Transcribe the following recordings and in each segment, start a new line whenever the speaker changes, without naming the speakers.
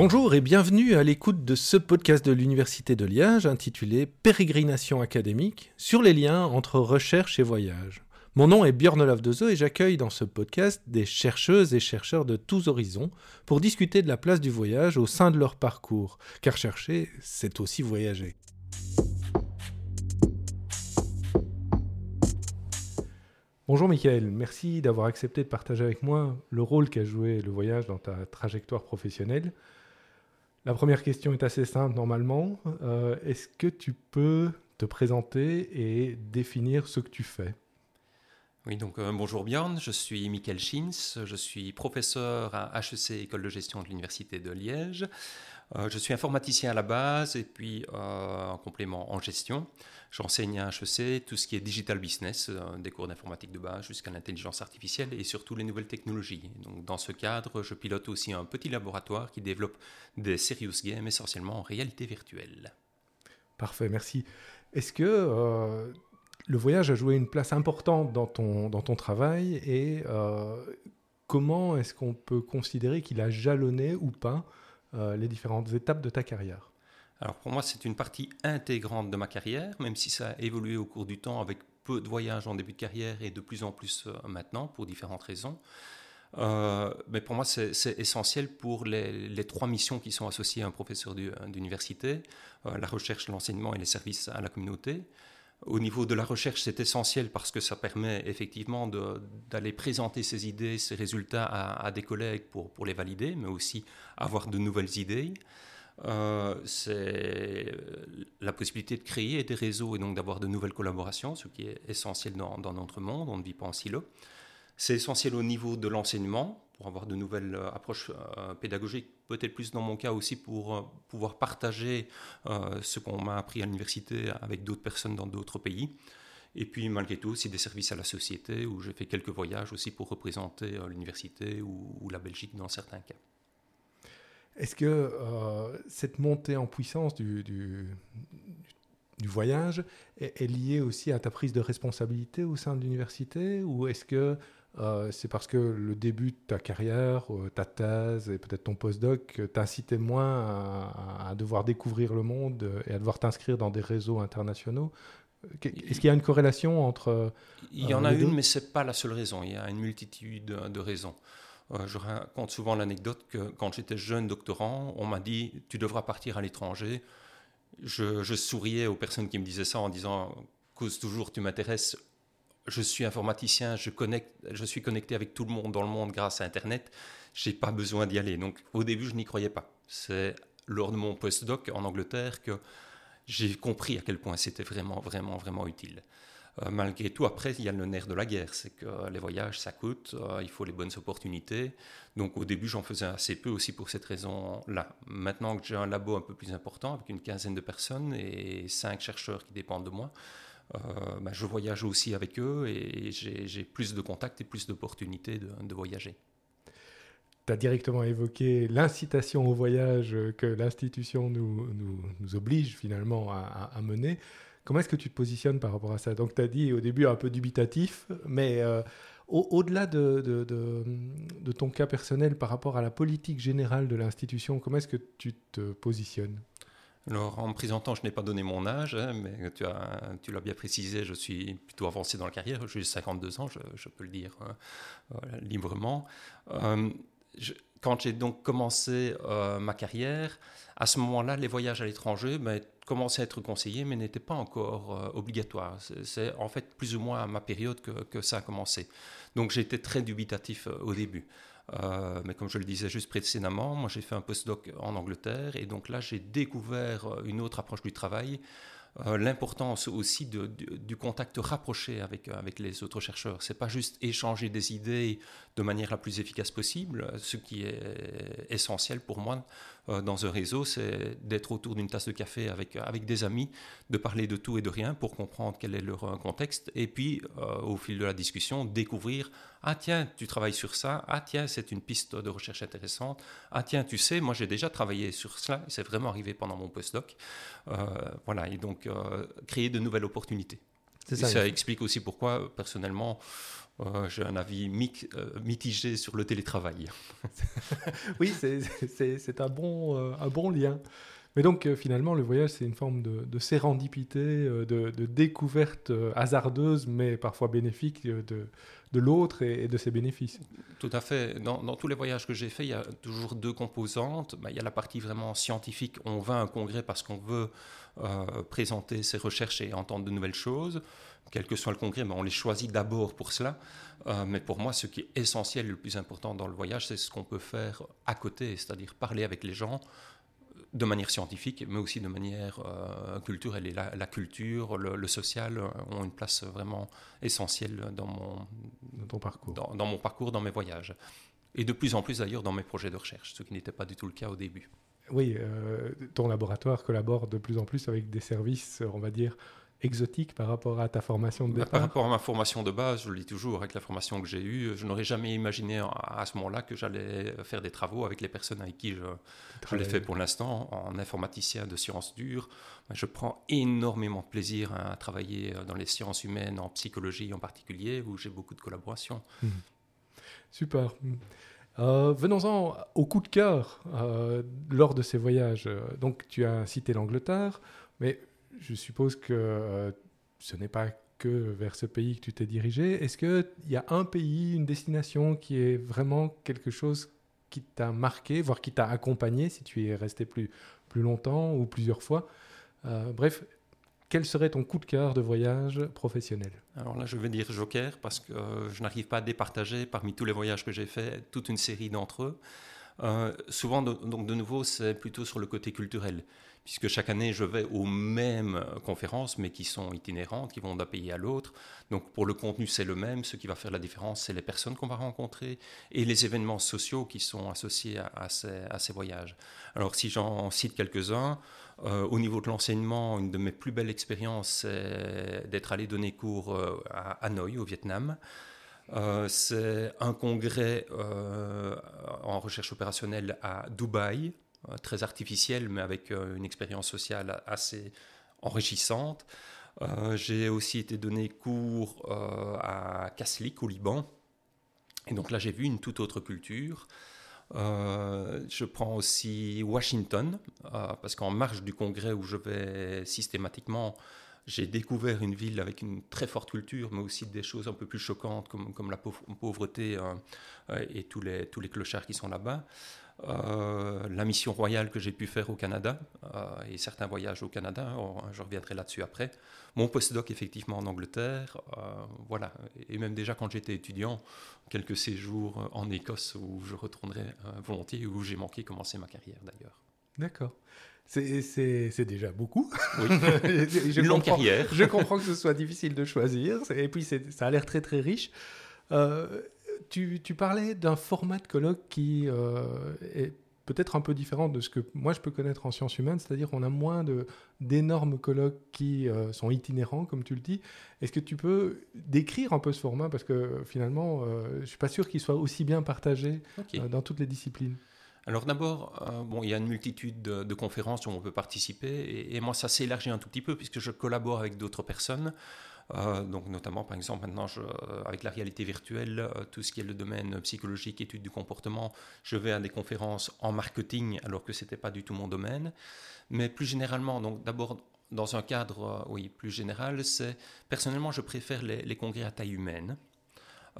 Bonjour et bienvenue à l'écoute de ce podcast de l'Université de Liège intitulé Pérégrination académique sur les liens entre recherche et voyage. Mon nom est Björn Olaf et j'accueille dans ce podcast des chercheuses et chercheurs de tous horizons pour discuter de la place du voyage au sein de leur parcours, car chercher, c'est aussi voyager. Bonjour Michael, merci d'avoir accepté de partager avec moi le rôle qu'a joué le voyage dans ta trajectoire professionnelle. La première question est assez simple normalement. Euh, est-ce que tu peux te présenter et définir ce que tu fais?
Oui, donc euh, bonjour Björn, je suis Michael Schins, je suis professeur à HEC, École de gestion de l'Université de Liège. Euh, je suis informaticien à la base et puis en complément en gestion. J'enseigne à HEC tout ce qui est digital business, des cours d'informatique de base jusqu'à l'intelligence artificielle et surtout les nouvelles technologies. Donc, dans ce cadre, je pilote aussi un petit laboratoire qui développe des serious games essentiellement en réalité virtuelle.
Parfait, merci. Est-ce que le voyage a joué une place importante dans ton, dans ton travail et euh, comment est-ce qu'on peut considérer qu'il a jalonné ou pas euh, les différentes étapes de ta carrière?
Alors pour moi, c'est une partie intégrante de ma carrière, même si ça a évolué au cours du temps avec peu de voyages en début de carrière et de plus en plus euh, maintenant pour différentes raisons. mais pour moi, c'est essentiel pour les, trois missions qui sont associées à un professeur d'université, la recherche, l'enseignement et les services à la communauté. Au niveau de la recherche, c'est essentiel parce que ça permet effectivement d'aller présenter ses idées, ses résultats à, des collègues pour, les valider, mais aussi avoir de nouvelles idées. Euh, c'est la possibilité de créer des réseaux et donc d'avoir de nouvelles collaborations, ce qui est essentiel dans, notre monde, on ne vit pas en silo. C'est essentiel au niveau de l'enseignement, pour avoir de nouvelles euh, approches euh, pédagogiques, peut-être plus dans mon cas aussi pour pouvoir partager ce qu'on m'a appris à l'université avec d'autres personnes dans d'autres pays. Et puis malgré tout, aussi des services à la société où j'ai fait quelques voyages aussi pour représenter l'université ou, la Belgique dans certains cas.
Est-ce que cette montée en puissance du, du, voyage est, est, liée aussi à ta prise de responsabilité au sein de l'université? Ou est-ce que euh, c'est parce que le début de ta carrière, euh, ta thèse et peut-être ton postdoc t'incitait moins à, devoir découvrir le monde et à devoir t'inscrire dans des réseaux internationaux? Est-ce qu'il y a une corrélation entre...
Il y en a une, mais ce n'est pas la seule raison. Il y a une multitude de raisons. Euh, je raconte souvent l'anecdote que quand j'étais jeune doctorant, on m'a dit tu devras partir à l'étranger. Je, souriais aux personnes qui me disaient ça en disant cause toujours tu m'intéresses je suis informaticien, je, connecte, je suis connecté avec tout le monde dans le monde grâce à Internet, j'ai pas besoin d'y aller. Donc au début, je n'y croyais pas. C'est lors de mon postdoc en Angleterre que j'ai compris à quel point c'était vraiment, vraiment, vraiment utile. Euh, malgré tout, après, il y a le nerf de la guerre, c'est que les voyages, ça coûte, euh, il faut les bonnes opportunités. Donc au début, j'en faisais assez peu aussi pour cette raison-là. Maintenant que j'ai un labo un peu plus important, avec une quinzaine de personnes et cinq chercheurs qui dépendent de moi, euh, bah, je voyage aussi avec eux et j'ai plus de contacts et plus d'opportunités de, voyager.
Tu as directement évoqué l'incitation au voyage que l'institution nous, nous, oblige finalement à, mener. Comment est-ce que tu te positionnes par rapport à ça? Donc tu as dit au début un peu dubitatif, mais euh, au-delà de, de, de, ton cas personnel par rapport à la politique générale de l'institution, comment est-ce que tu te positionnes?
Alors, en me présentant, je n'ai pas donné mon âge, hein, mais tu, as, tu l'as bien précisé, je suis plutôt avancé dans la carrière, j'ai 52 ans, je, peux le dire hein, librement. Euh, quand j'ai donc commencé euh, ma carrière, à ce moment-là, les voyages à l'étranger ben, commençaient à être conseillés, mais n'étaient pas encore euh, obligatoires. C'est en fait plus ou moins à ma période que, ça a commencé. Donc j'étais très dubitatif au début. Euh, mais comme je le disais juste précédemment, moi j'ai fait un postdoc en Angleterre et donc là j'ai découvert une autre approche du travail euh, l'importance aussi du contact rapproché avec, avec les autres chercheurs. C'est pas juste échanger des idées de manière la plus efficace possible. Ce qui est essentiel pour moi euh, dans un réseau, c'est d'être autour d'une tasse de café avec, avec des amis, de parler de tout et de rien pour comprendre quel est leur euh, contexte, et puis au fil de la discussion, découvrir ah tiens, tu travailles sur ça, ah tiens, c'est une piste de recherche intéressante, ah tiens, tu sais, moi j'ai déjà travaillé sur cela, c'est vraiment arrivé pendant mon postdoc. voilà, et donc euh, créer de nouvelles opportunités. ça, explique aussi pourquoi, personnellement, euh, j'ai un avis euh, mitigé sur le télétravail.
oui, c'est un, bon, euh, un bon lien. Mais donc finalement, le voyage, c'est une forme de, de sérendipité, de, de, découverte hasardeuse, mais parfois bénéfique de, de l'autre et, de ses bénéfices.
Tout à fait. Dans, dans tous les voyages que j'ai faits, il y a toujours deux composantes. Bah, il y a la partie vraiment scientifique. On va à un congrès parce qu'on veut présenter ses recherches et entendre de nouvelles choses quel que soit le congrès, mais on les choisit d'abord pour cela. Euh, mais pour moi, ce qui est essentiel et le plus important dans le voyage, c'est ce qu'on peut faire à côté, c'est-à-dire parler avec les gens de manière scientifique, mais aussi de manière euh, culturelle. Et la, culture, le, social euh, ont une place vraiment essentielle dans mon,
dans ton parcours.
Dans, mon parcours, dans mes voyages. Et de plus en plus d'ailleurs dans mes projets de recherche, ce qui n'était pas du tout le cas au début.
Oui, ton laboratoire collabore de plus en plus avec des services, on va dire, exotique par rapport à ta formation de bah, départ
Par rapport à ma formation de base, je le dis toujours, avec la formation que j'ai eue, je n'aurais jamais imaginé à ce moment-là que j'allais faire des travaux avec les personnes avec qui je, je l'ai fait pour l'instant, en informaticien de sciences dures. Je prends énormément de plaisir à travailler dans les sciences humaines, en psychologie en particulier, où j'ai beaucoup de collaboration.
Mmh. Super. Euh, venons-en au coup de cœur euh, lors de ces voyages. Donc, tu as cité l'Angleterre, mais je suppose que euh, ce n'est pas que vers ce pays que tu t'es dirigé. Est-ce qu'il y a un pays, une destination qui est vraiment quelque chose qui t'a marqué, voire qui t'a accompagné si tu y es resté plus, plus longtemps ou plusieurs fois? Euh, Bref, quel serait ton coup de cœur de voyage professionnel?
Alors là, je vais dire Joker parce que euh, je n'arrive pas à départager parmi tous les voyages que j'ai faits toute une série d'entre eux. souvent, donc de nouveau, c'est plutôt sur le côté culturel puisque chaque année je vais aux mêmes conférences, mais qui sont itinérantes, qui vont d'un pays à l'autre. Donc pour le contenu, c'est le même. Ce qui va faire la différence, c'est les personnes qu'on va rencontrer et les événements sociaux qui sont associés à, ces, voyages. Alors si j'en cite quelques-uns, euh, au niveau de l'enseignement, une de mes plus belles expériences, c'est d'être allé donner cours euh, à Hanoï, au Vietnam. Euh, c'est un congrès en recherche opérationnelle à Dubaï, très artificielle, mais avec euh, une expérience sociale assez enrichissante. Euh, j'ai aussi été donné cours à Kaslik, au Liban. Et donc là, j'ai vu une toute autre culture. je prends aussi Washington, parce qu'en marge du congrès où je vais systématiquement, j'ai découvert une ville avec une très forte culture, mais aussi des choses un peu plus choquantes comme, comme la pauvreté et tous les, tous les clochards qui sont là-bas. Euh, la mission royale que j'ai pu faire au Canada euh, et certains voyages au Canada, je reviendrai là-dessus après. Mon postdoc effectivement en Angleterre, euh, voilà, et même déjà quand j'étais étudiant, quelques séjours en Écosse où je retournerai volontiers, où j'ai manqué commencer ma carrière d'ailleurs.
D'accord. C'est déjà beaucoup.
Oui. Une longue carrière.
Je comprends que ce soit difficile de choisir, et puis ça a l'air très très riche. Euh, tu, parlais d'un format de colloque qui euh, est peut-être un peu différent de ce que moi je peux connaître en sciences humaines, c'est-à-dire qu'on a moins d'énormes colloques qui euh, sont itinérants, comme tu le dis. Est-ce que tu peux décrire un peu ce format? Parce que finalement, euh, je ne suis pas sûr qu'il soit aussi bien partagé dans toutes les disciplines.
Alors d'abord, bon, il y a une multitude de, conférences où on peut participer, et, et moi ça s'est élargi un tout petit peu puisque je collabore avec d'autres personnes. Euh, donc notamment, par exemple, maintenant, euh, avec la réalité virtuelle, euh, tout ce qui est le domaine psychologique, études du comportement, je vais à des conférences en marketing alors que ce n'était pas du tout mon domaine. Mais plus généralement, donc d'abord dans un cadre oui, plus général, c'est personnellement, je préfère les congrès à taille humaine.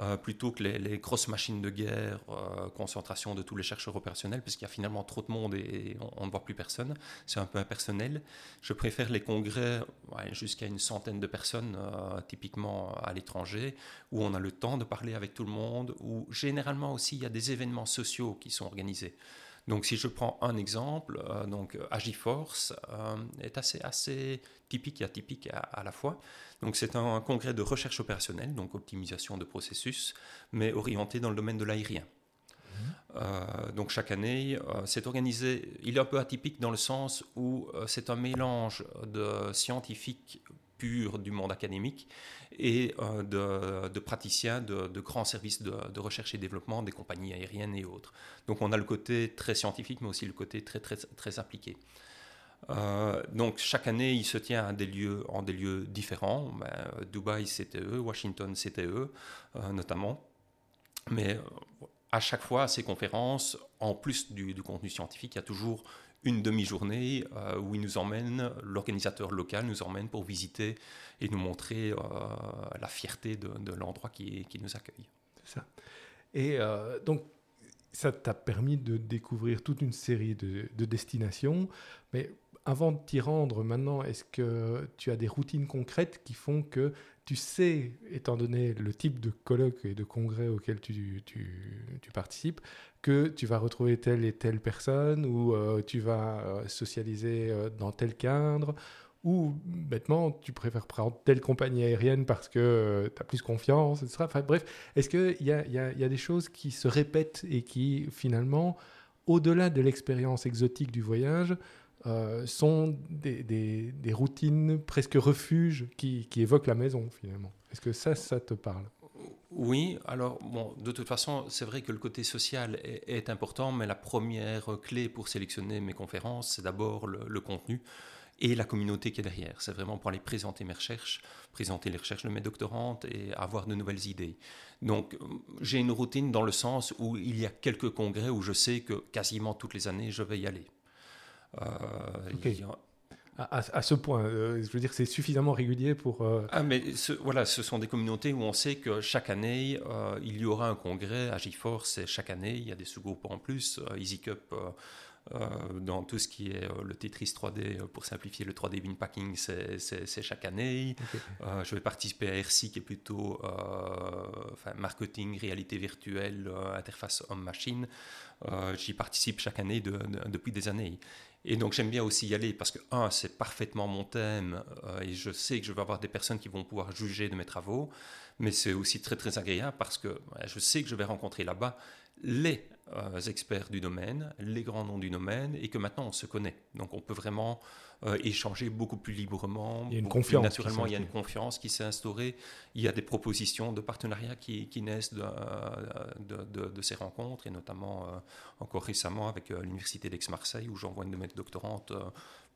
Euh, plutôt que les, grosses machines de guerre, euh, concentration de tous les chercheurs opérationnels, puisqu'il y a finalement trop de monde et, on, ne voit plus personne. C'est un peu impersonnel. Je préfère les congrès jusqu'à une centaine de personnes, euh, typiquement à l'étranger, où on a le temps de parler avec tout le monde, où généralement aussi il y a des événements sociaux qui sont organisés. Donc si je prends un exemple, donc Agiforce est assez, assez typique et atypique à la fois. Donc c'est un, congrès de recherche opérationnelle, donc optimisation de processus, mais orienté dans le domaine de l'aérien. Euh, donc chaque année, euh, c'est organisé, il est un peu atypique dans le sens où euh, c'est un mélange de scientifiques purs du monde académique et de, praticiens de, grands services de, recherche et développement des compagnies aériennes et autres. Donc on a le côté très scientifique mais aussi le côté très, très, très appliqué. donc chaque année, il se tient en des lieux différents. Ben, Dubaï, c'était eux, Washington, c'était eux, notamment. Mais à chaque fois, ces conférences, en plus du, du contenu scientifique, il y a toujours une demi-journée euh, où il nous emmène, l'organisateur local nous emmène pour visiter et nous montrer euh, la fierté de, l'endroit qui, nous accueille.
C'est ça. Et euh, donc, ça t'a permis de découvrir toute une série de, de destinations, mais avant de t'y rendre maintenant, est-ce que tu as des routines concrètes qui font que tu sais, étant donné le type de colloque et de congrès auquel tu, participes, que tu vas retrouver telle et telle personne ou euh, tu vas euh, socialiser euh, dans tel cadre ou bêtement, tu préfères prendre telle compagnie aérienne parce que tu as plus confiance, etc. Enfin, bref, est-ce qu'il y y a des choses qui se répètent et qui, finalement, au-delà de l'expérience exotique du voyage, euh, sont des, des, routines presque refuges qui, qui, évoquent la maison finalement. Est-ce que ça, ça te parle?
Oui, alors bon, de toute façon, c'est vrai que le côté social est, important, mais la première clé pour sélectionner mes conférences, c'est d'abord le, contenu et la communauté qui est derrière. C'est vraiment pour aller présenter mes recherches, présenter les recherches de mes doctorantes et avoir de nouvelles idées. Donc j'ai une routine dans le sens où il y a quelques congrès où je sais que quasiment toutes les années je vais y aller.
Euh, à, ce point, euh, je veux dire, c'est suffisamment régulier pour. Euh,
ah, mais voilà, ce sont des communautés où on sait que chaque année, il y aura un congrès. à GeForce, chaque année, il y a des sous-groupes en plus. Easy Cup, dans tout ce qui est le Tetris 3D, pour simplifier le 3D Packing, c'est chaque année. je vais participer à RC, qui est plutôt enfin, marketing, réalité virtuelle, interface homme-machine. J'y participe chaque année depuis des années. Et donc j'aime bien aussi y aller parce que, un, c'est parfaitement mon thème euh, et je sais que je vais avoir des personnes qui vont pouvoir juger de mes travaux, mais c'est aussi très très agréable parce que je sais que je vais rencontrer là-bas les euh, experts du domaine, les grands noms du domaine et que maintenant on se connaît. Donc on peut vraiment euh, échanger beaucoup plus librement.
Il y a une confiance.
Naturellement, il y a une confiance qui s'est instaurée. Il y a des propositions de partenariat qui, naissent de, de, ces rencontres, et notamment euh, encore récemment avec l'Université d'Aix-Marseille, où j'envoie une de mes doctorantes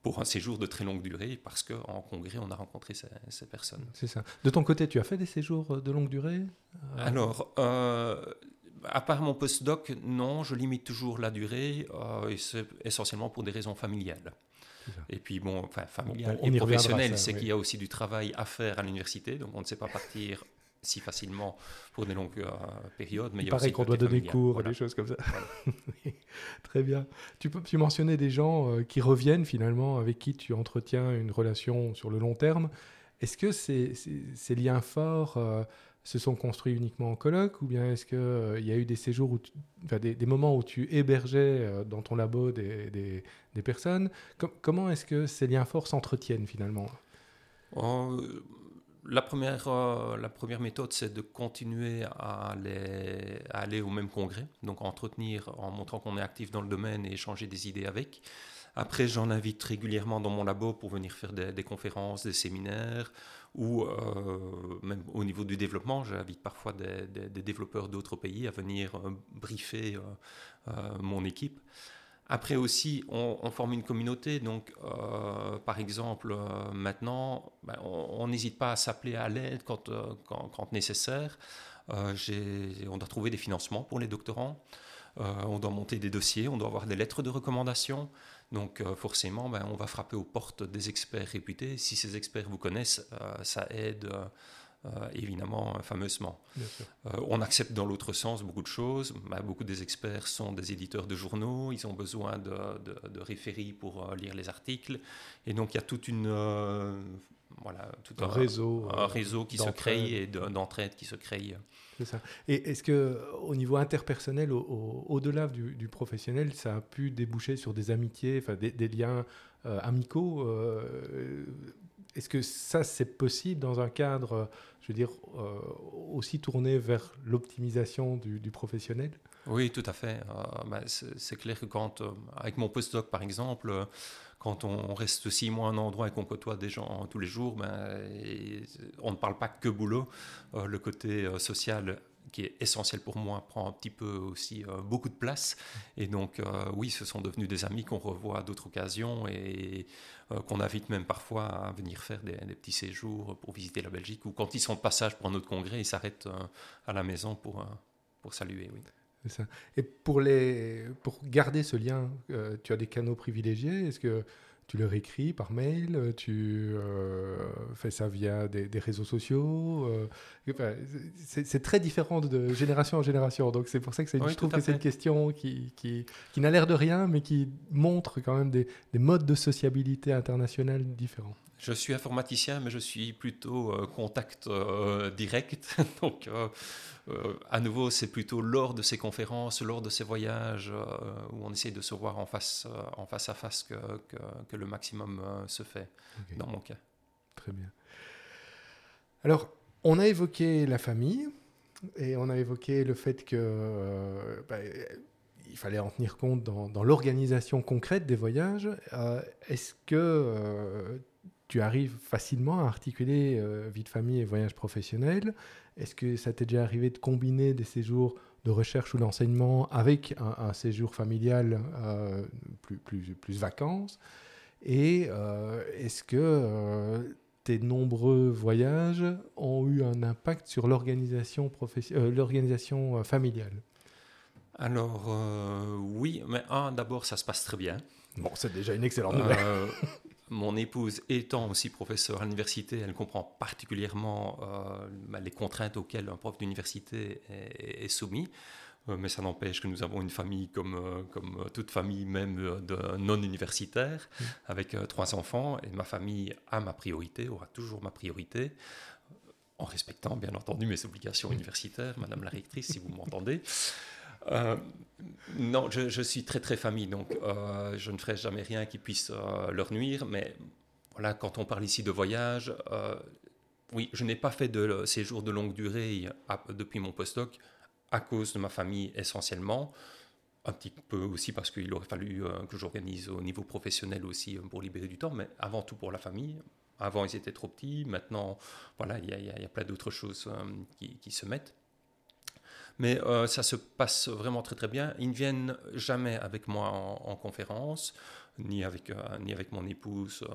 pour un séjour de très longue durée, parce qu'en congrès, on a rencontré ces, personnes.
C'est ça. De ton côté, tu as fait des séjours de longue durée
Alors, à part mon postdoc, non, je limite toujours la durée, et c'est essentiellement pour des raisons familiales. Et puis, bon, enfin, familial et professionnel, c'est qu'il y a aussi du travail à faire à l'université, donc on ne sait pas partir si facilement pour des longues euh, périodes.
Mais il, paraît qu'on doit donner cours et des choses comme ça. Très bien. Tu, tu mentionnais des gens euh, qui reviennent finalement, avec qui tu entretiens une relation sur le long terme. Est-ce que ces, ces, liens forts euh, se sont construits uniquement en colloque ou bien est-ce qu'il euh, y a eu des séjours, où des, moments où tu hébergeais euh, dans ton labo des, personnes? Comment est-ce que ces liens forts s'entretiennent finalement?
La, première, euh, la première méthode, c'est de continuer à aller, à aller au même congrès, donc entretenir en montrant qu'on est actif dans le domaine et échanger des idées avec. Après, j'en invite régulièrement dans mon labo pour venir faire des, conférences, des séminaires, ou euh, même au niveau du développement, j'invite parfois des, développeurs d'autres pays à venir euh, briefer euh, mon équipe. Après aussi, on, forme une communauté. Donc, par exemple, maintenant, ben, on n'hésite pas à s'appeler à l'aide quand, nécessaire. on doit trouver des financements pour les doctorants. On doit monter des dossiers, on doit avoir des lettres de recommandation. Donc euh, forcément, ben, on va frapper aux portes des experts réputés. Si ces experts vous connaissent, euh, ça aide euh, évidemment fameusement. on accepte dans l'autre sens beaucoup de choses. Ben, beaucoup des experts sont des éditeurs de journaux, ils ont besoin de, de, référis pour lire les articles. Et donc il y a toute une... voilà, tout
un, réseau,
un réseau qui se crée et d'entraide qui se crée.
Et est-ce que au niveau interpersonnel, au-delà du, professionnel, ça a pu déboucher sur des amitiés, enfin des, liens euh, amicaux euh, Est-ce que ça c'est possible dans un cadre, je veux dire, euh, aussi tourné vers l'optimisation du, professionnel?
Oui, tout à fait. Bah, c'est clair que quand, avec mon postdoc par exemple, quand on reste six mois à un endroit et qu'on côtoie des gens tous les jours, ben, on ne parle pas que boulot. Euh, le côté euh, social qui est essentiel pour moi, prend un petit peu aussi beaucoup de place. Et donc, oui, ce sont devenus des amis qu'on revoit à d'autres occasions et qu'on invite même parfois à venir faire des, petits séjours pour visiter la Belgique ou quand ils sont de passage pour un autre congrès, ils s'arrêtent à la maison pour, pour saluer. Oui.
Ça. Et pour, les, pour garder ce lien, tu as des canaux privilégiés? Est-ce que tu leur écris par mail, tu euh, fais ça via des, réseaux sociaux? Euh, c'est très différent de génération en génération. Donc c'est pour ça que je trouve que c'est une question qui, qui, qui n'a l'air de rien, mais qui montre quand même des, des modes de sociabilité internationale différents.
Je suis informaticien, mais je suis plutôt euh, contact direct. Donc euh, à nouveau, c'est plutôt lors de ces conférences, lors de ces voyages euh, où on essaie de se voir en face, euh, en face à face que, que, le maximum se fait, dans mon cas.
Très bien. Alors, on a évoqué la famille et on a évoqué le fait que bah, il fallait en tenir compte dans, dans l'organisation concrète des voyages. Est-ce que tu arrives facilement à articuler vie de famille et voyage professionnel est-ce que ça t'est déjà arrivé de combiner des séjours de recherche ou d'enseignement avec un, séjour familial euh, plus, plus, plus, vacances? Et euh, est-ce que euh, tes nombreux voyages ont eu un impact sur l'organisation l'organisation familiale?
Alors oui, mais un, d'abord ça se passe très bien.
Bon, c'est déjà une excellente nouvelle.
Mon épouse étant aussi professeur à l'université, elle comprend particulièrement euh, les contraintes auxquelles un prof d'université est, soumis. Euh, mais ça n'empêche que nous avons une famille comme, euh, comme toute famille, même de non-universitaire, mmh. avec trois enfants. Et ma famille a ma priorité, aura toujours ma priorité, en respectant bien entendu mes obligations mmh. universitaires, Madame la rectrice, si vous m'entendez. Euh, non, je, suis très très famille, donc euh, je ne ferai jamais rien qui puisse euh, leur nuire. Mais voilà, quand on parle ici de voyage, oui, je n'ai pas fait de séjour de longue durée depuis mon postdoc à cause de ma famille essentiellement. Un petit peu aussi parce qu'il aurait fallu que j'organise au niveau professionnel aussi pour libérer du temps, mais avant tout pour la famille. Avant, ils étaient trop petits. Maintenant, voilà, il y, a plein d'autres choses qui se mettent. Mais euh, ça se passe vraiment très très bien. Ils ne viennent jamais avec moi en, conférence, ni avec, euh, ni avec mon épouse. Euh,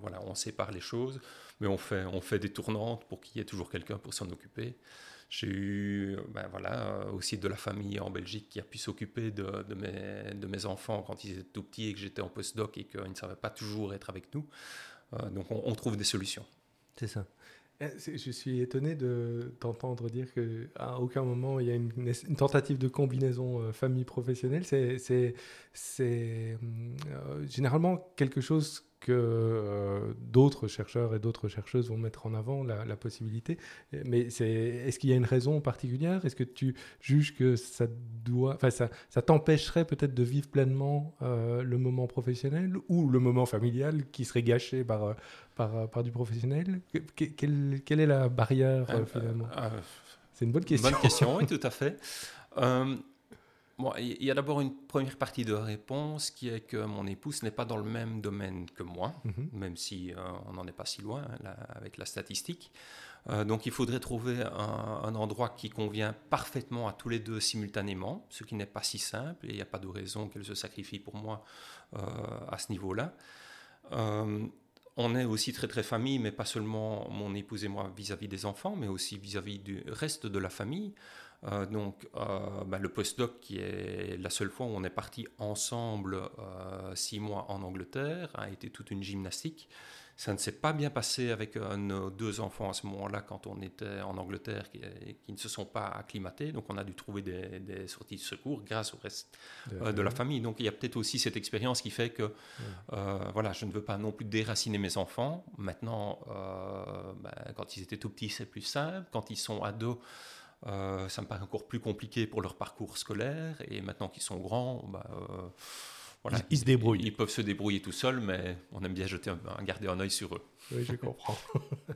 voilà, on sépare les choses, mais on fait, on fait des tournantes pour qu'il y ait toujours quelqu'un pour s'en occuper. J'ai eu ben voilà, aussi de la famille en Belgique qui a pu s'occuper de, de, mes, enfants quand ils étaient tout petits et que j'étais en postdoc et qu'ils ne savaient pas toujours être avec nous. donc on, on trouve des solutions.
C'est ça. Eh, je suis étonné de t'entendre dire qu'à aucun moment il y a une, tentative de combinaison euh, famille professionnelle. C'est euh, généralement quelque chose que euh, d'autres chercheurs et d'autres chercheuses vont mettre en avant la, possibilité. Mais est-ce qu'il y a une raison particulière? Est-ce que tu juges que ça doit, enfin ça, ça t'empêcherait peut-être de vivre pleinement euh, le moment professionnel ou le moment familial qui serait gâché par, euh, par, par du professionnel? Quelle, quelle, est la barrière finalement? C'est une bonne question.
Bonne question, oui, tout à fait. Bon, il y a d'abord une première partie de réponse qui est que mon épouse n'est pas dans le même domaine que moi, mhm. même si euh, on n'en est pas si loin hein, avec la statistique. Euh, donc il faudrait trouver un, endroit qui convient parfaitement à tous les deux simultanément, ce qui n'est pas si simple et il n'y a pas de raison qu'elle se sacrifie pour moi euh, à ce niveau-là. on est aussi très très famille, mais pas seulement mon épouse et moi vis-à-vis -vis des enfants, mais aussi vis-à-vis -vis du reste de la famille. Euh, donc, euh, bah, le postdoc, qui est la seule fois où on est parti ensemble euh, six mois en Angleterre, a été toute une gymnastique. Ça ne s'est pas bien passé avec nos deux enfants à ce moment-là, quand on était en Angleterre, qui, ne se sont pas acclimatés. Donc, on a dû trouver des, sorties de secours grâce au reste de, la famille. Donc, il y a peut-être aussi cette expérience qui fait que, voilà, je ne veux pas non plus déraciner mes enfants. Maintenant, bah, quand ils étaient tout petits, c'est plus simple. Quand ils sont ados, euh, ça me paraît encore plus compliqué pour leur parcours scolaire. Et maintenant qu'ils sont grands, bah, euh,
voilà, ils, se débrouillent.
Ils, peuvent se débrouiller tout seuls, mais on aime bien jeter un, garder un œil sur eux.
Oui, je comprends.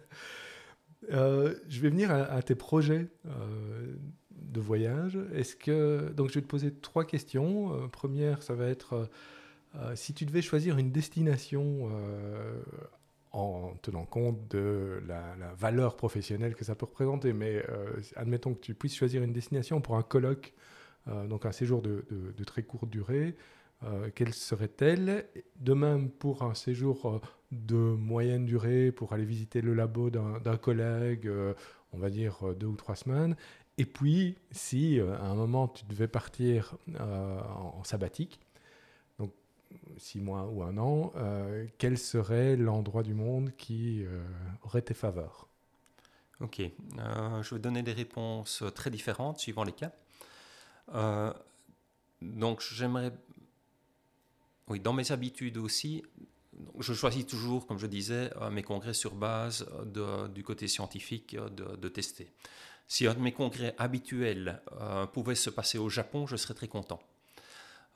Euh, je vais venir à, tes projets de voyage. Est-ce que donc je vais te poser trois questions. première, ça va être si tu devais choisir une destination en tenant compte de la, valeur professionnelle que ça peut représenter. Mais admettons que tu puisses choisir une destination pour un colloque, donc un séjour de, très courte durée. quelle serait-elle? De même pour un séjour de moyenne durée, pour aller visiter le labo d'un collègue, on va dire deux ou trois semaines. Et puis, si à un moment tu devais partir en sabbatique, six mois ou un an, euh, quel serait l'endroit du monde qui euh, aurait tes faveurs?
Ok, euh, je vais donner des réponses très différentes suivant les cas. donc j'aimerais, oui, dans mes habitudes aussi, je choisis toujours, comme je disais, mes congrès sur base du côté scientifique de, de, tester. Si un de mes congrès habituels pouvait se passer au Japon, je serais très content.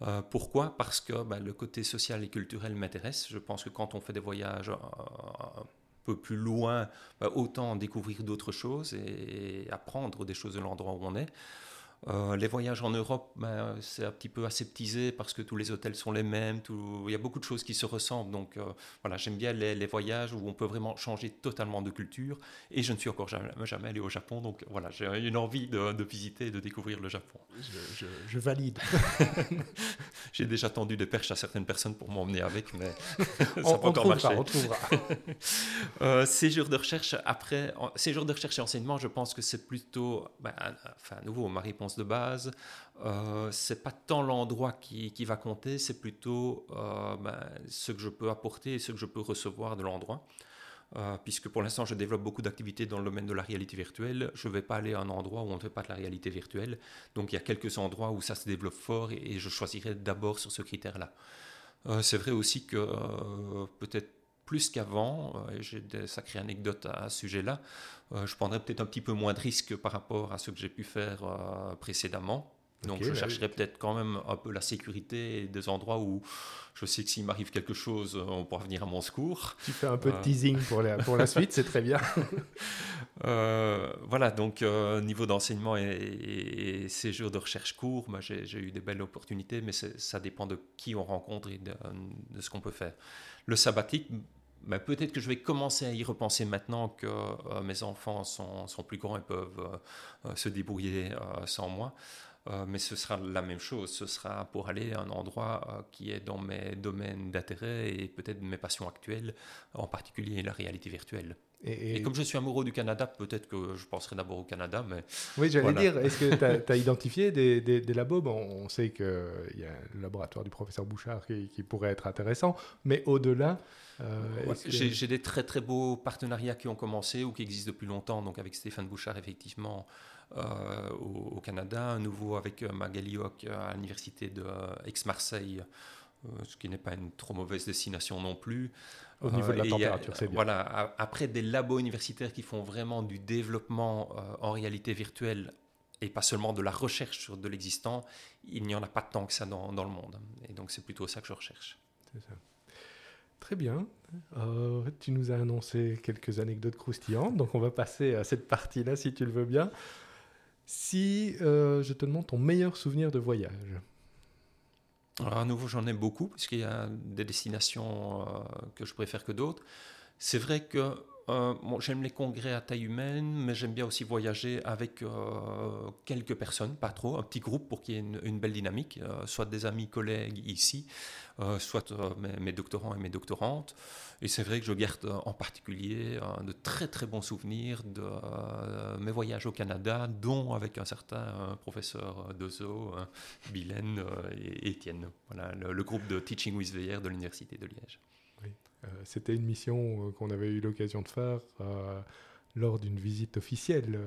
Euh, pourquoi? Parce que bah, le côté social et culturel m'intéresse. Je pense que quand on fait des voyages euh, un peu plus loin, bah, autant découvrir d'autres choses et, apprendre des choses de l'endroit où on est. Euh, les voyages en Europe, ben, c'est un petit peu aseptisé parce que tous les hôtels sont les mêmes. Tout... Il y a beaucoup de choses qui se ressemblent. Donc euh, voilà, j'aime bien les, voyages où on peut vraiment changer totalement de culture. Et je ne suis encore jamais, jamais allé au Japon. Donc voilà, j'ai une envie de, visiter et de découvrir le Japon.
Je, valide.
j'ai déjà tendu des perches à certaines personnes pour m'emmener avec, mais
ça peut encore marcher. On trouvera.
euh, séjour de recherche, après, séjour de recherche et enseignement, je pense que c'est plutôt, ben, enfin, à nouveau, ma réponse de base, euh, c'est pas tant l'endroit qui, va compter, c'est plutôt euh, ben, ce que je peux apporter et ce que je peux recevoir de l'endroit. Euh, puisque pour l'instant je développe beaucoup d'activités dans le domaine de la réalité virtuelle, je ne vais pas aller à un endroit où on ne fait pas de la réalité virtuelle. Donc il y a quelques endroits où ça se développe fort et, je choisirai d'abord sur ce critère-là. C'est vrai aussi que peut-être plus qu'avant, et j'ai des sacrées anecdotes à, ce sujet-là, je prendrais peut-être un petit peu moins de risques par rapport à ce que j'ai pu faire précédemment. Donc je bah chercherais peut-être quand même un peu la sécurité des endroits où je sais que s'il m'arrive quelque chose, on pourra venir à mon secours.
Tu fais un peu de euh. teasing pour la, pour la suite, c'est très bien.
Euh, voilà, donc euh, niveau d'enseignement et, séjour de recherche court, bah, j'ai eu des belles opportunités, mais ça dépend de qui on rencontre et de, ce qu'on peut faire. Le sabbatique, bah, peut-être que je vais commencer à y repenser maintenant que mes enfants sont, sont, plus grands et peuvent se débrouiller sans moi. Euh, mais ce sera la même chose. Ce sera pour aller à un endroit euh, qui est dans mes domaines d'intérêt et peut-être mes passions actuelles, en particulier la réalité virtuelle. Et, comme je suis amoureux du Canada, peut-être que je penserai d'abord au Canada. Mais
oui, j'allais dire, est-ce que tu as, identifié des, des, labos? Bon, On sait qu'il y a le laboratoire du professeur Bouchard qui, pourrait être intéressant, mais au-delà.
Euh, j'ai des très très beaux partenariats qui ont commencé ou qui existent depuis longtemps. Donc avec Stéphane Bouchard, effectivement, euh, au, Canada, un nouveau avec euh, Magali Hoc à l'université de Aix-Marseille, ce qui n'est pas une trop mauvaise destination non plus.
Au niveau de la température, c'est bien.
Voilà, après des labos universitaires qui font vraiment du développement en réalité virtuelle et pas seulement de la recherche sur de l'existant, il n'y en a pas tant que ça dans, dans le monde. Et donc c'est plutôt ça que je recherche. C'est ça.
Très bien. tu nous as annoncé quelques anecdotes croustillantes, donc on va passer à cette partie-là si tu le veux bien. Si euh, je te demande ton meilleur souvenir de voyage
Alors à nouveau, j'en ai beaucoup, puisqu'il y a des destinations euh, que je préfère que d'autres. C'est vrai que euh, j'aime les congrès à taille humaine, mais j'aime bien aussi voyager avec quelques personnes, pas trop, un petit groupe pour qu'il y ait une, belle dynamique, soit des amis, collègues ici, soit mes, doctorants et mes doctorantes. Et c'est vrai que je garde euh, en particulier euh, de très très bons souvenirs de euh, mes voyages au Canada, dont avec un certain professeur Dezo, Bilène et Étienne. Voilà, le, groupe de Teaching with VR de l'Université de Liège.
Oui. C'était une mission qu'on avait eu l'occasion de faire lors d'une visite officielle.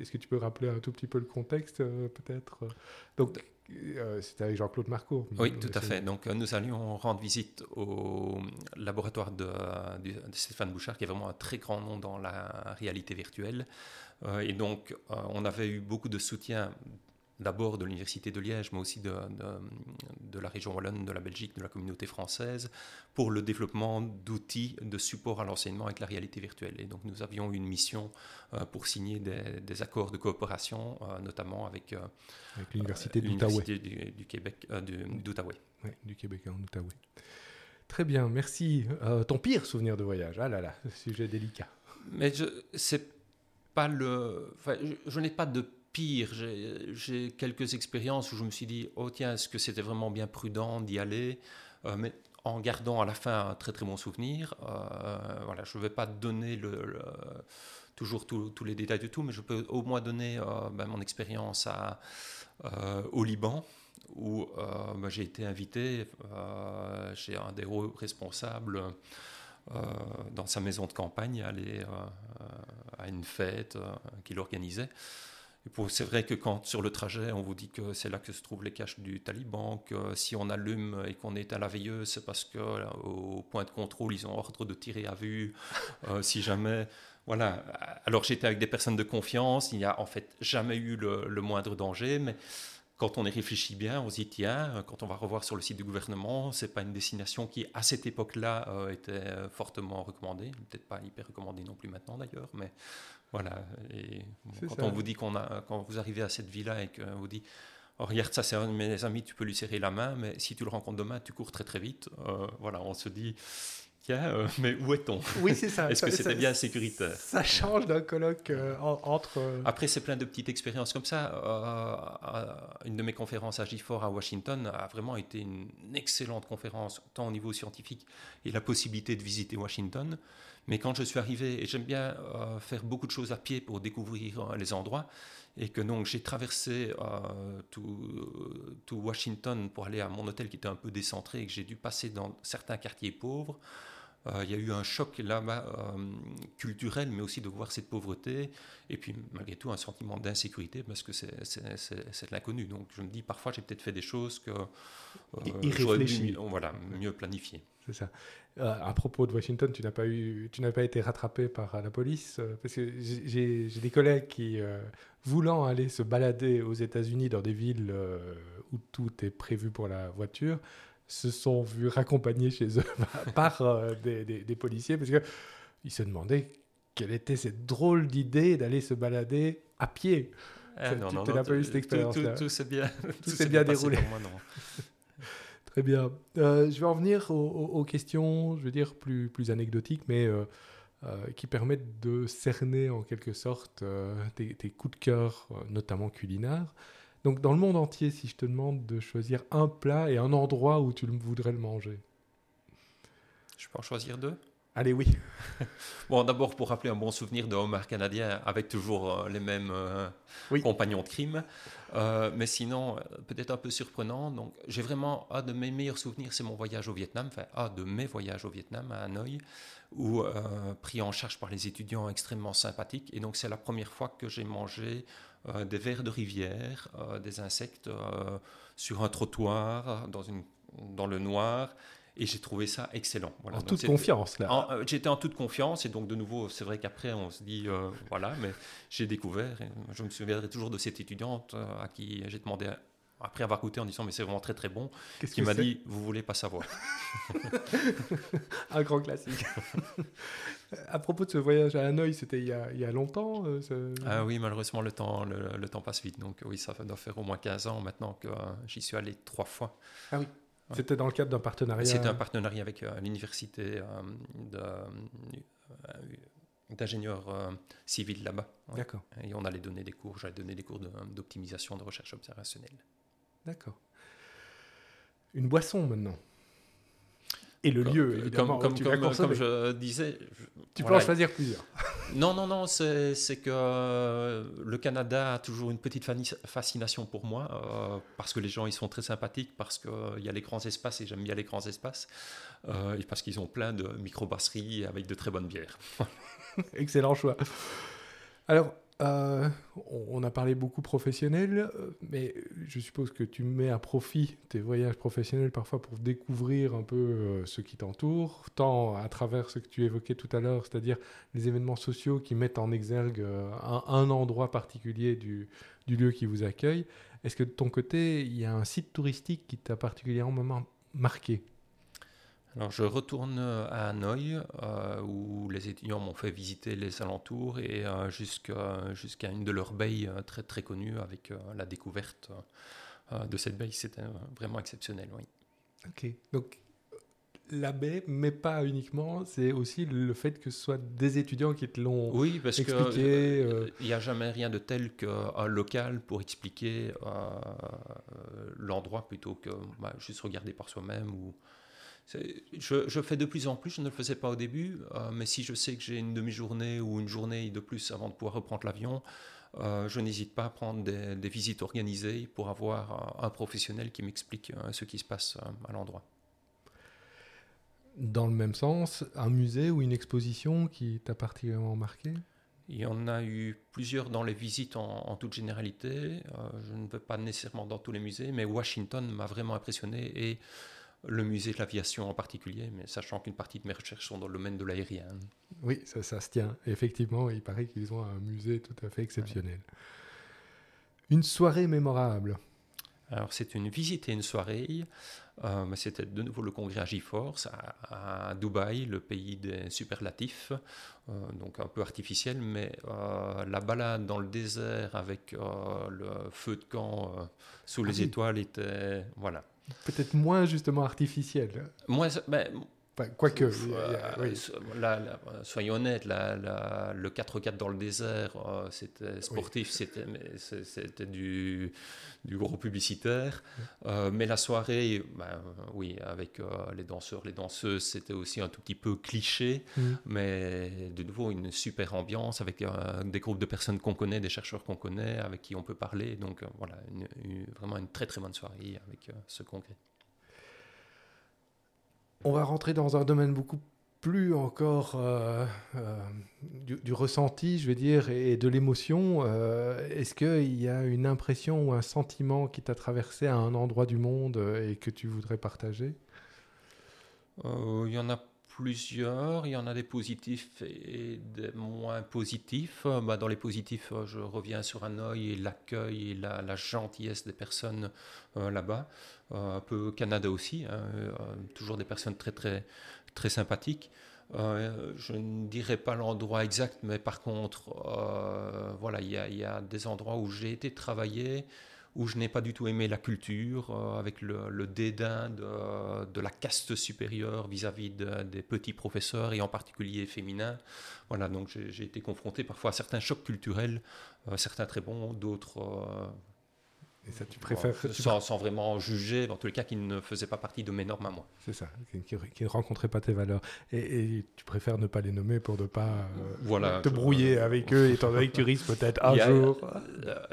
Est-ce que tu peux rappeler un tout petit peu le contexte, peut-être? Donc, euh, c'était avec Jean-Claude Marcourt.
Oui, tout à fait. Donc, euh, nous allions rendre visite au laboratoire de, Stéphane Bouchard, qui est vraiment un très grand nom dans la réalité virtuelle. Euh, et donc, on avait eu beaucoup de soutien d'abord de l'Université de Liège, mais aussi de, de, la région wallonne, de la Belgique, de la communauté française, pour le développement d'outils de support à l'enseignement avec la réalité virtuelle. Et donc nous avions une mission euh, pour signer des, accords de coopération, euh, notamment avec, euh,
l'Université du, du,
Québec, d'Outaouais.
Oui, du Québec en Outaouais. Très bien, merci. Ton pire souvenir de voyage Ah là là, sujet délicat.
Mais c'est pas le. Enfin, je, n'ai pas de J'ai quelques expériences où je me suis dit, oh tiens, est-ce que c'était vraiment bien prudent d'y aller? Euh, Mais en gardant à la fin un très très bon souvenir. Euh, voilà, je ne vais pas donner toujours tous les détails de tout, mais je peux au moins donner ben, mon expérience au Liban où euh, bah, j'ai été invité euh, chez un des responsables euh, dans sa maison de campagne à aller à une fête qu'il organisait. C'est vrai que quand sur le trajet, on vous dit que c'est là que se trouvent les caches du taliban, que si on allume et qu'on est à la veilleuse, c'est parce qu'au point de contrôle, ils ont ordre de tirer à vue, si jamais. Voilà. Alors j'étais avec des personnes de confiance, il n'y a en fait jamais eu le, le moindre danger, mais quand on y réfléchit bien, on se dit tiens, euh, quand on va revoir sur le site du gouvernement, c'est pas une destination qui à cette époque-là euh, était euh, fortement recommandée, peut-être pas hyper recommandée non plus maintenant d'ailleurs, mais voilà. Et quand on vous dit qu'on a, quand vous arrivez à cette villa et qu'on vous dit oh, regarde ça, c'est un de mes amis, tu peux lui serrer la main, mais si tu le rencontres demain, tu cours très très vite. voilà, on se dit euh, mais où est-on?
Oui, c'est ça.
Est-ce que c'était bien sécuritaire?
Ça change d'un colloque euh, entre. Euh,
Après, c'est plein de petites expériences comme ça. une de mes conférences à Gifford à Washington a vraiment été une excellente conférence, tant au niveau scientifique et la possibilité de visiter Washington. Mais quand je suis arrivé, et j'aime bien faire beaucoup de choses à pied pour découvrir les endroits, et que donc j'ai traversé tout, tout, Washington pour aller à mon hôtel qui était un peu décentré et que j'ai dû passer dans certains quartiers pauvres. Euh, il y a eu un choc là-bas euh, culturel, mais aussi de voir cette pauvreté, et puis malgré tout un sentiment d'insécurité, parce que c'est de l'inconnu. Donc je me dis, parfois j'ai peut-être fait des choses que
euh, j'aurais dû
voilà, mieux planifier.
C'est ça. à propos de Washington, tu n'as pas, eu, tu n'as pas été rattrapé par la police, parce que j'ai des collègues qui, voulant aller se balader aux États-Unis dans des villes où tout est prévu pour la voiture, se sont vus raccompagnés chez eux par euh, des, policiers parce qu'ils se demandaient quelle était cette drôle d'idée d'aller se balader à pied.
Ah, tu n'as pas eu cette expérience-là. Tout, s'est bien,
tout, bien, déroulé. Moi, Très bien. Euh, je vais en venir aux, questions, je veux dire, plus, plus anecdotiques, mais euh, qui permettent de cerner en quelque sorte tes, tes, coups de cœur, notamment culinaires. Donc dans le monde entier, si je te demande de choisir un plat et un endroit où tu voudrais le manger.
Je peux en choisir deux?
Allez, oui.
bon, d'abord pour rappeler un bon souvenir de homard canadien avec toujours euh, les mêmes euh, compagnons de crime. Euh, mais sinon, peut-être un peu surprenant. Donc, j'ai vraiment un de mes meilleurs souvenirs, c'est mon voyage au Vietnam, enfin un de mes voyages au Vietnam à Hanoï, où pris en charge par les étudiants extrêmement sympathiques. Et donc, c'est la première fois que j'ai mangé euh, des vers de rivière, euh, des insectes euh, sur un trottoir, dans, une, dans le noir. Et j'ai trouvé ça excellent.
En toute confiance,
là. J'étais en toute confiance. Et donc, de nouveau, c'est vrai qu'après, on se dit, voilà, mais j'ai découvert. je me souviendrai toujours de cette étudiante à qui j'ai demandé après avoir goûté en disant mais c'est vraiment très très bon, qui m'a dit vous voulez pas savoir?
un grand classique. à propos de ce voyage à Hanoï, c'était il, il, y a longtemps
euh, Ah oui, malheureusement le temps, le, temps passe vite. Donc oui, ça doit faire au moins 15 ans maintenant que euh, j'y suis allé trois fois.
Ah oui. C'était dans le cadre d'un partenariat
C'était un partenariat avec euh, l'université d'ingénieurs civils là-bas.
D'accord.
Et on allait donner des cours, j'allais donner des cours d'optimisation de, de recherche observationnelle.
D'accord. Une boisson maintenant. Et le lieu, évidemment.
Comme, comme, je disais.
tu peux en choisir plusieurs.
non, non, non, c'est que euh, le Canada a toujours une petite fascination pour moi, euh, parce que les gens, ils sont très sympathiques, parce qu'il euh, y a les grands espaces, et j'aime bien les grands espaces, et parce qu'ils ont plein de microbrasseries avec de très bonnes bières.
Excellent choix. Alors, euh, on a parlé beaucoup professionnel, euh, mais je suppose que tu mets à profit tes voyages professionnels parfois pour découvrir un peu euh, ce qui t'entoure, tant à travers ce que tu évoquais tout à l'heure, c'est-à-dire les événements sociaux qui mettent en exergue un, endroit particulier du, lieu qui vous accueille. Est-ce que de ton côté, il y a un site touristique qui t'a particulièrement marqué?
Alors je retourne à Hanoï euh, où les étudiants m'ont fait visiter les alentours et euh, jusqu'à une de leurs baies euh, très très connue avec la découverte de cette baie. C'était vraiment exceptionnel, oui.
Ok, donc la baie, mais pas uniquement. C'est aussi le fait que ce soit des étudiants qui te l'ont
oui, parce
expliqué.
Il n'y a jamais rien de tel qu'un local pour expliquer l'endroit plutôt que bah, juste regarder par soi-même ou je, fais de plus en plus, je ne le faisais pas au début, euh, mais si je sais que j'ai une demi-journée ou une journée de plus avant de pouvoir reprendre l'avion, euh, je n'hésite pas à prendre des, visites organisées pour avoir un professionnel qui m'explique euh, ce qui se passe à l'endroit.
Dans le même sens, un musée ou une exposition qui t'a particulièrement marqué?
Il y en a eu plusieurs dans les visites en, toute généralité. je ne vais pas nécessairement dans tous les musées, mais Washington m'a vraiment impressionné et le musée de l'aviation en particulier, mais sachant qu'une partie de mes recherches sont dans le domaine de l'aérien.
Oui, ça, ça, se tient. Effectivement, il paraît qu'ils ont un musée tout à fait exceptionnel. Une soirée mémorable.
Alors, c'est une visite et une soirée. Euh, c'était de nouveau le congrès à GeForce à, Dubaï, le pays des superlatifs, euh, donc un peu artificiel, mais euh, la balade dans le désert avec le feu de camp sous les ah étoiles était. Voilà.
Peut-être moins justement artificiel.
Ben,
Quoique,
oui. soyons honnêtes, le 4x4 dans le désert, euh, c'était sportif, c'était du, du, gros publicitaire. Euh, mais la soirée, ben, oui, avec euh, les danseurs, les danseuses, c'était aussi un tout petit peu cliché, mm. mais de nouveau une super ambiance avec des groupes de personnes qu'on connaît, des chercheurs qu'on connaît, avec qui on peut parler. Donc voilà, vraiment une très très bonne soirée avec ce congrès.
On va rentrer dans un domaine beaucoup plus encore euh, euh, du, ressenti, je vais dire, et, de l'émotion. Euh, est-ce qu'il y a une impression ou un sentiment qui t'a traversé à un endroit du monde et que tu voudrais partager?
Il y en a plusieurs. Il y en a des positifs et des moins positifs. Bah, dans les positifs, je reviens sur Hanoï et l'accueil et la, gentillesse des personnes là-bas. un peu Canada aussi. Hein, toujours des personnes très, très, très sympathiques. je ne dirais pas l'endroit exact, mais par contre, voilà, il y, y, a des endroits où j'ai été travailler où je n'ai pas du tout aimé la culture, euh, avec le, dédain de, la caste supérieure vis-à-vis des petits professeurs, et en particulier féminins. Voilà, donc j'ai été confronté parfois à certains chocs culturels, euh, certains très bons, d'autres euh,
et ça, tu préfères.
sans, vraiment juger, dans tous les cas, qui ne faisaient pas partie de mes normes à moi.
C'est ça, qui, ne rencontraient pas tes valeurs. Et, tu préfères ne pas les nommer pour ne pas euh,
voilà,
te brouiller avec eux, étant donné que tu risques peut-être un jour.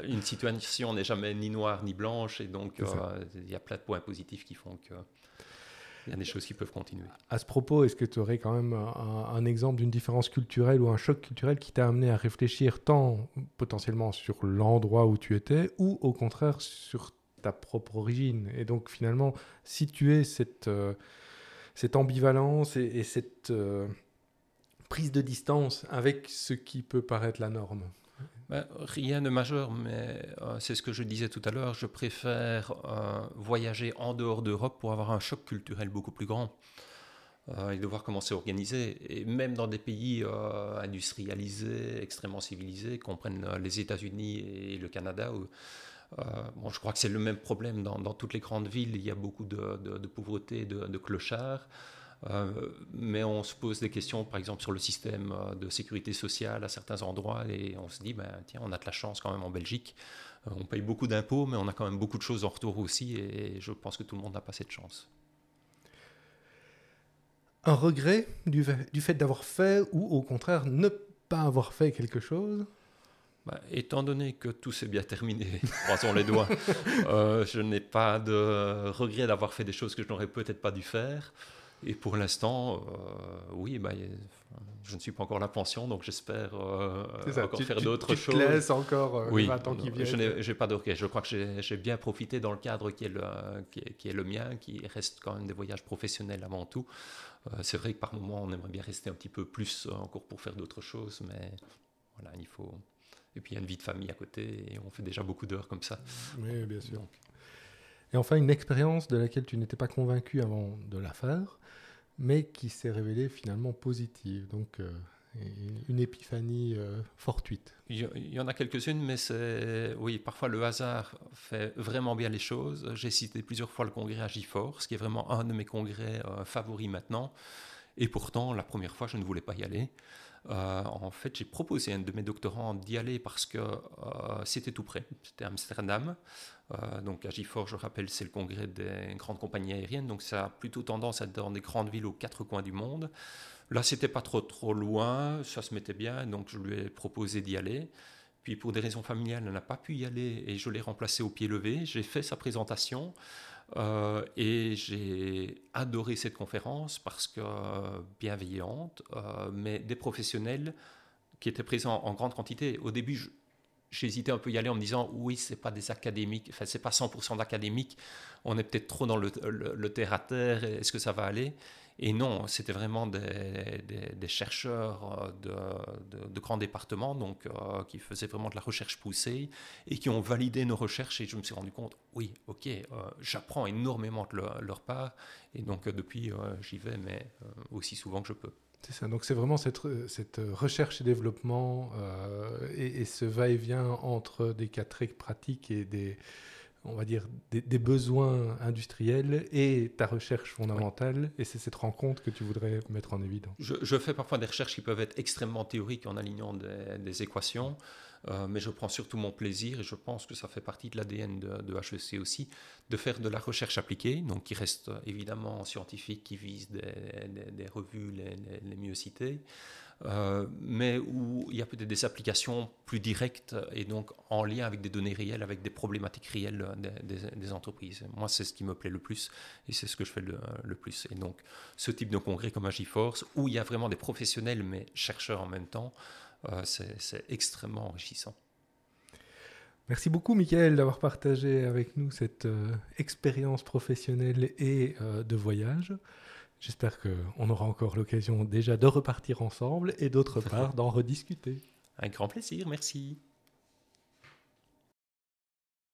une situation n'est jamais ni noire ni blanche, et donc euh, il y a plein de points positifs qui font que il y a des choses qui peuvent continuer.
À ce propos, est-ce que tu aurais quand même un, exemple d'une différence culturelle ou un choc culturel qui t'a amené à réfléchir tant potentiellement sur l'endroit où tu étais ou au contraire sur ta propre origine? Et donc finalement, situer cette, euh, cette ambivalence et, cette euh, prise de distance avec ce qui peut paraître la norme
ben, rien de majeur, mais euh, c'est ce que je disais tout à l'heure. Je préfère euh, voyager en dehors d'Europe pour avoir un choc culturel beaucoup plus grand euh, et de voir comment c'est organisé. Et même dans des pays industrialisés, extrêmement civilisés, qu'on prenne les États-Unis et le Canada, bon, je crois que c'est le même problème dans, toutes les grandes villes. Il y a beaucoup de, pauvreté, de, de clochards. Euh, mais on se pose des questions, par exemple, sur le système euh, de sécurité sociale à certains endroits, et on se dit, ben, tiens, on a de la chance quand même en Belgique. Euh, on paye beaucoup d'impôts, mais on a quand même beaucoup de choses en retour aussi, et je pense que tout le monde n'a pas cette chance.
Un regret du, fait d'avoir fait, ou au contraire, ne pas avoir fait quelque chose?
Ben, étant donné que tout s'est bien terminé, croisons les doigts, je n'ai pas de regret d'avoir fait des choses que je n'aurais peut-être pas dû faire. Et pour l'instant, euh, oui, bah, je ne suis pas encore la pension, donc j'espère euh, encore faire d'autres choses. Tu
te laisses encore euh, oui, 20 ans qui viennent.
Je n'ai pas de regret. Je crois que j'ai bien profité dans le cadre qui est le, qui est, le mien, qui reste quand même des voyages professionnels avant tout. C'est vrai que par moments, on aimerait bien rester un petit peu plus encore pour faire d'autres choses, mais voilà, il faut. Et puis il y a une vie de famille à côté, et on fait déjà beaucoup d'heures comme ça.
Oui, bien sûr. Et enfin, une expérience de laquelle tu n'étais pas convaincu avant de la faire, mais qui s'est révélée finalement positive. Donc, euh, une épiphanie euh, fortuite.
Il y en a quelques-unes, mais c'est oui, parfois le hasard fait vraiment bien les choses. J'ai cité plusieurs fois le congrès à ce qui est vraiment un de mes congrès euh, favoris maintenant. Et pourtant, la première fois, je ne voulais pas y aller. En fait, j'ai proposé à un de mes doctorants d'y aller parce que c'était tout près. C'était Amsterdam. Donc, à Gifor, je rappelle, c'est le congrès des grandes compagnies aériennes. Donc, ça a plutôt tendance à être dans des grandes villes aux quatre coins du monde. Là, c'était pas trop trop loin, ça se mettait bien, donc je lui ai proposé d'y aller. Puis pour des raisons familiales, elle n'a pas pu y aller et je l'ai remplacé au pied levé. J'ai fait sa présentation euh, et j'ai adoré cette conférence parce que bienveillante, euh, mais des professionnels qui étaient présents en grande quantité. Au début, j'hésitais un peu à y aller en me disant oui, c'est pas des académiques, enfin c'est pas 100% d'académiques, on est peut-être trop dans le, le terre à terre. Est-ce que ça va aller? Et non, c'était vraiment des, des, chercheurs euh, de, de, grands départements donc, euh, qui faisaient vraiment de la recherche poussée et qui ont validé nos recherches. Et je me suis rendu compte, oui, ok, euh, j'apprends énormément de leur, part. Et donc, depuis, j'y vais, mais aussi souvent que je peux.
C'est ça, donc c'est vraiment cette, cette, recherche et développement et, et, ce va-et-vient entre des cas très pratiques et des, on va dire, des, besoins industriels et ta recherche fondamentale. Et c'est cette rencontre que tu voudrais mettre en évidence.
Je, fais parfois des recherches qui peuvent être extrêmement théoriques en alignant des, équations, euh, mais je prends surtout mon plaisir et je pense que ça fait partie de l'ADN de, HEC aussi, de faire de la recherche appliquée, donc qui reste évidemment scientifique, qui vise des, revues les, mieux citées. Euh, mais où il y a peut-être des applications plus directes et donc en lien avec des données réelles, avec des problématiques réelles des, entreprises. Moi, c'est ce qui me plaît le plus et c'est ce que je fais le, plus. Et donc, ce type de congrès comme Agiforce, où il y a vraiment des professionnels mais chercheurs en même temps, c'est extrêmement enrichissant.
Merci beaucoup, Michael, d'avoir partagé avec nous cette euh, expérience professionnelle et de voyage. J'espère qu'on aura encore l'occasion déjà de repartir ensemble et d'autre part d'en rediscuter.
Un grand plaisir, merci.